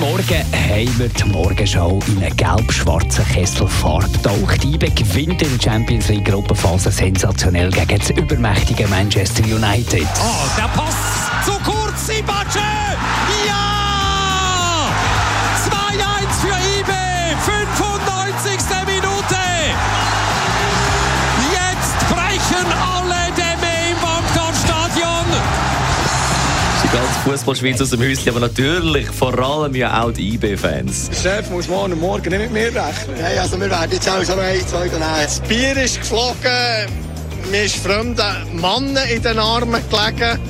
Morgen haben wir die Morgenschau in einen gelb-schwarzen Kessel Farbe getaucht. IBE gewinnt in der Champions League Gruppenphase sensationell gegen das übermächtige Manchester United. Oh, der Pass zu kurz, Sibace! Ja! Die ganze Fußballschweiz aus dem Häuschen, aber natürlich vor allem ja auch die IB-Fans. Der Chef muss morgen Morgen nicht mit mir rechnen. Nein, also wir werden jetzt auch so ein, zwei nehmen. Das Bier ist geflogen, mir ist fremden Mann in den Armen gelegen.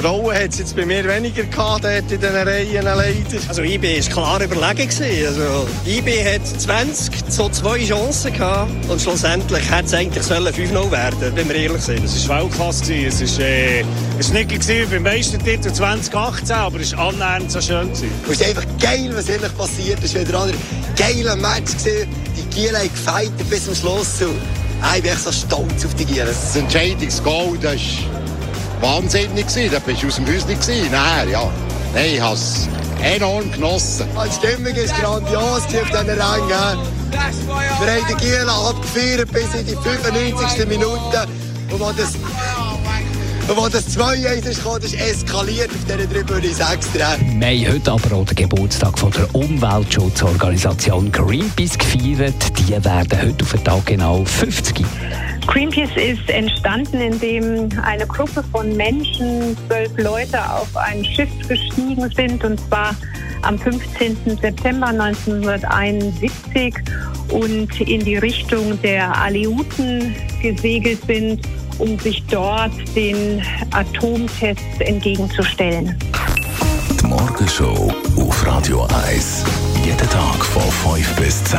Frauen hat es jetzt bei mir weniger gehabt, dort in diesen Reihen leider. Also IB war klar überlegen. gewesen. Also IB hat 20 zu zwei Chancen gehabt und schlussendlich hätte es eigentlich 5-0 werden wenn wir ehrlich sind. Es war Weltklasse. Es war äh, es nicht wie beim Meistertitel 2018, aber es war annähernd so schön. Gewesen. Und es ist einfach geil, was ehrlich passiert ist. Wieder ein geiler Match gesehen. Die Giela haben gefeitet bis zum Schluss. Und ich bin echt so stolz auf die Giela. Das Entscheidungsgoal, das war wahnsinnig. Da bist du aus dem Häuschen gewesen. Nein, ja. Nein, ich habe es enorm genossen. Die Stimmung ist grandios auf diesen Rängen. Wir haben die Giela abgefeiert bis in die 95. Minute. Und als das, und als das 2-1 ist gekommen, das ist eskaliert auf dieser Tribüne 6 Wir haben heute aber auch den Geburtstag von der Umweltschutzorganisation Greenpeace gefeiert. Die werden heute auf den Tag genau 50. Greenpeace ist entstanden, indem eine Gruppe von Menschen, zwölf Leute, auf ein Schiff gestiegen sind, und zwar am 15. September 1971 und in die Richtung der Aleuten gesegelt sind, um sich dort den Atomtests entgegenzustellen. Die Morgenshow auf Radio 1. Jeden Tag von 5 bis 10.